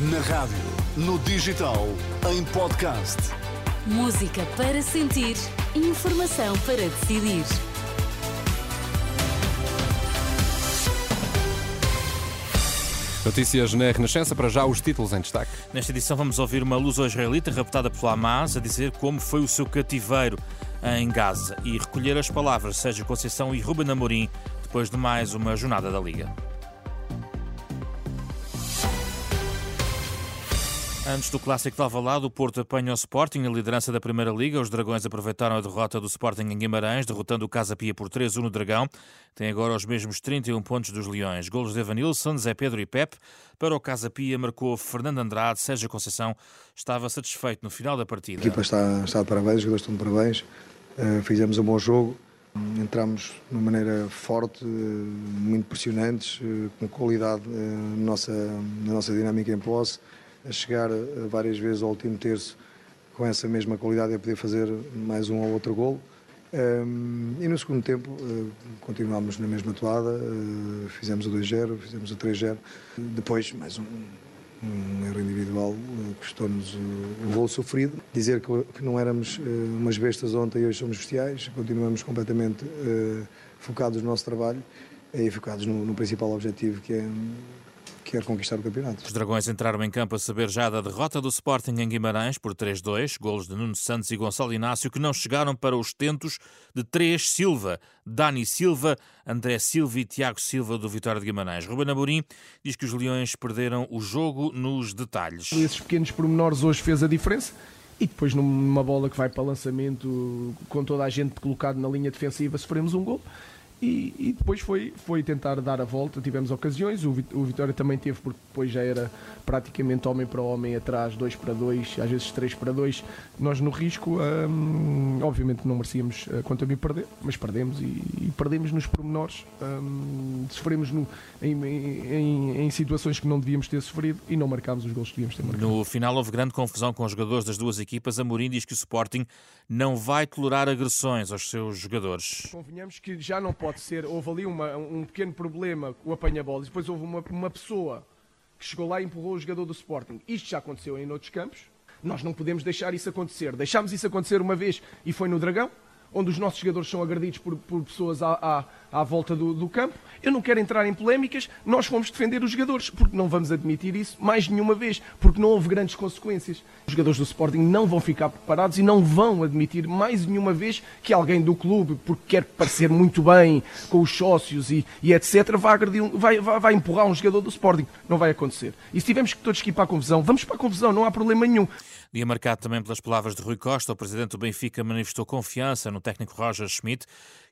Na rádio, no digital, em podcast. Música para sentir, informação para decidir. Notícias na Renascença, para já os títulos em destaque. Nesta edição vamos ouvir uma luso-israelita raptada pela Hamas a dizer como foi o seu cativeiro em Gaza e recolher as palavras de Sérgio Conceição e Ruben Amorim depois de mais uma jornada da Liga. Antes do clássico de Alvalade, o Porto apanha o Sporting na liderança da Primeira Liga. Os Dragões aproveitaram a derrota do Sporting em Guimarães, derrotando o Casa Pia por 3-1 no Dragão. Tem agora os mesmos 31 pontos dos Leões. Golos de Evanilson, Zé Pedro e Pep. Para o Casa Pia marcou Fernando Andrade. Sérgio Conceição estava satisfeito no final da partida. A equipa está, está de parabéns, os jogadores estão de parabéns. Uh, fizemos um bom jogo. Entramos de uma maneira forte, muito impressionantes, uh, com qualidade uh, na, nossa, na nossa dinâmica em posse a chegar várias vezes ao último terço com essa mesma qualidade e poder fazer mais um ou outro gol. Um, e no segundo tempo uh, continuámos na mesma toada, uh, fizemos o 2-0, fizemos o 3-0. Depois, mais um, um erro individual, uh, custou-nos o, o gol sofrido. Dizer que, que não éramos umas bestas ontem e hoje somos bestiais, continuamos completamente focados no nosso trabalho e focados no, no principal objetivo que é quer conquistar o campeonato. Os Dragões entraram em campo a saber já da derrota do Sporting em Guimarães por 3-2, golos de Nuno Santos e Gonçalo Inácio que não chegaram para os tentos de três Silva, Dani Silva, André Silva e Tiago Silva do Vitória de Guimarães. Ruben Amorim diz que os Leões perderam o jogo nos detalhes. Esses pequenos pormenores hoje fez a diferença. E depois numa bola que vai para lançamento com toda a gente colocado na linha defensiva sofremos um gol e, e, depois foi, foi tentar dar a volta, tivemos ocasiões, o, Vitória também teve, porque depois já era praticamente homem para homem atrás, 2 para 2, às vezes 3 para 2. Nós no risco, hum, obviamente não merecíamos, uh, quanto a mim, perder, mas perdemos e, e perdemos nos pormenores, hum, sofremos no, em, em, em, situações que não devíamos ter sofrido e não marcámos os gols que devíamos ter marcado. No final houve grande confusão com os jogadores das duas equipas. Amorim diz que o Sporting não vai tolerar agressões aos seus jogadores. Convenhamos que já não pode pode ser, houve ali uma, um pequeno problema com o apanha-bola, depois houve uma, uma pessoa que chegou lá e empurrou o jogador do Sporting. Isto já aconteceu em outros campos, nós não podemos deixar isso acontecer. Deixámos isso acontecer uma vez e foi no Dragão, onde os nossos jogadores são agredidos por, por pessoas à, à volta do, do, campo. Eu não quero entrar em polémicas, nós fomos defender os jogadores, porque não vamos admitir isso mais nenhuma vez, porque não houve grandes consequências. Os jogadores do Sporting não vão ficar preparados e não vão admitir mais nenhuma vez que alguém do clube, porque quer parecer muito bem com os sócios e, e etc., vai, agredir, vai, vai, vai empurrar um jogador do Sporting. Não vai acontecer. E se tivermos que todos que ir para a confusão, vamos para a confusão, não há problema nenhum. Dia marcado também pelas palavras de Rui Costa, o presidente do Benfica manifestou confiança no técnico Roger Schmidt,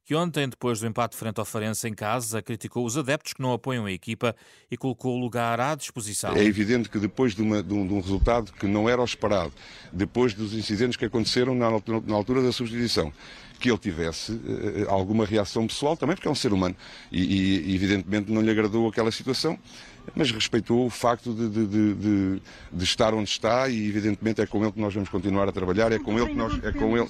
que ontem, depois do empate frente ao Farense em casa, criticou os adeptos que não apoiam a equipa e colocou o lugar à disposição. É evidente que depois de, uma, de, um, de um, resultado que não era o esperado, depois dos incidentes que aconteceram na, na altura da substituição, que ele tivesse uh, alguma reação pessoal também, porque é um ser humano e, e evidentemente não lhe agradou aquela situação mas respeitou o facto de, de, de, de, estar onde está e evidentemente é com ele que nós vamos continuar a trabalhar, é com ele que nós, é com ele,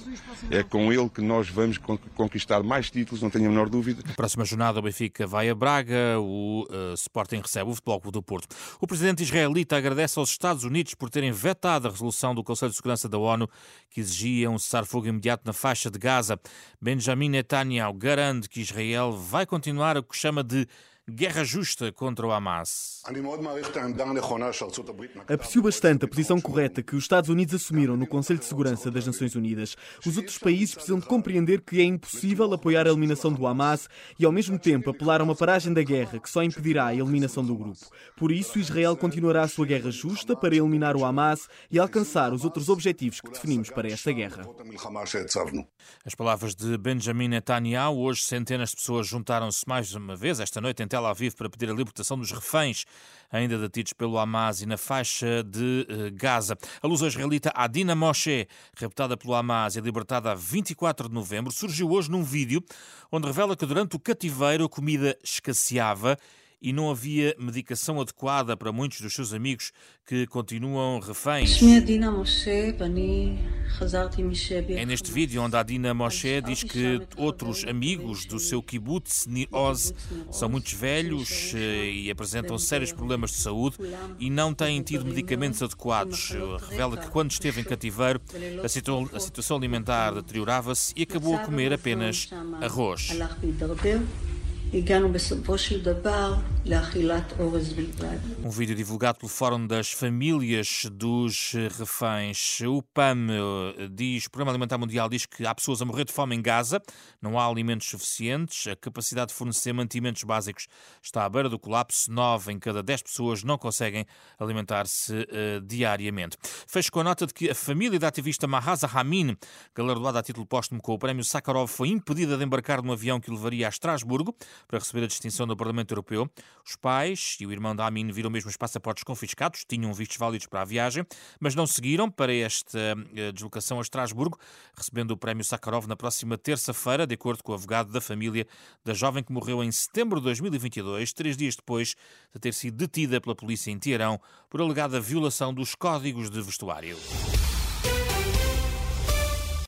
é com ele que nós vamos conquistar mais títulos, não tenho a menor dúvida. Na próxima jornada o Benfica vai a Braga, o uh, Sporting recebe o Futebol Clube do Porto. O presidente israelita agradece aos Estados Unidos por terem vetado a resolução do Conselho de Segurança da ONU que exigia um cessar-fogo imediato na faixa de Gaza. Benjamin Netanyahu garante que Israel vai continuar o que chama de guerra justa contra o Hamas. Aprecio bastante a posição correta que os Estados Unidos assumiram no Conselho de Segurança das Nações Unidas. Os outros países precisam de compreender que é impossível apoiar a eliminação do Hamas e, ao mesmo tempo, apelar a uma paragem da guerra que só impedirá a eliminação do grupo. Por isso, Israel continuará a sua guerra justa para eliminar o Hamas e alcançar os outros objetivos que definimos para esta guerra. As palavras de Benjamin Netanyahu. Hoje, centenas de pessoas juntaram-se mais uma vez esta noite em Tel Aviv para pedir a libertação dos reféns ainda detidos pelo Hamas e na faixa de uh, Gaza. A luz israelita Adina Moshe, raptada pelo Hamas e libertada a 24 de novembro, surgiu hoje num vídeo onde revela que durante o cativeiro a comida escasseava e não havia medicação adequada para muitos dos seus amigos que continuam reféns. É neste vídeo onde a Dina Moshe diz que outros amigos do seu kibbutz, Nir Oz, são muito velhos eh, e apresentam sérios problemas de saúde e não têm tido medicamentos adequados. Revela que quando esteve em cativeiro, a situação alimentar deteriorava-se e acabou a comer apenas arroz. Um vídeo divulgado pelo Fórum das Famílias dos Reféns. O PAM diz, o Programa Alimentar Mundial diz que há pessoas a morrer de fome em Gaza, não há alimentos suficientes, a capacidade de fornecer mantimentos básicos está à beira do colapso, nove em cada dez pessoas não conseguem alimentar-se uh, diariamente. Fecho com a nota de que a família da ativista Mahaza Ramin, galardoada a título póstumo com o prémio Sakharov, foi impedida de embarcar num avião que levaria a Estrasburgo para receber a distinção do Parlamento Europeu. Os pais e o irmão da Amin viram mesmo os passaportes confiscados, tinham vistos válidos para a viagem, mas não seguiram para esta eh, deslocação a Estrasburgo, recebendo o prémio Sakharov na próxima terça-feira, de acordo com o advogado da família da jovem que morreu em setembro de 2022, três dias depois de ter sido detida pela polícia em Teherão por alegada violação dos códigos de vestuário.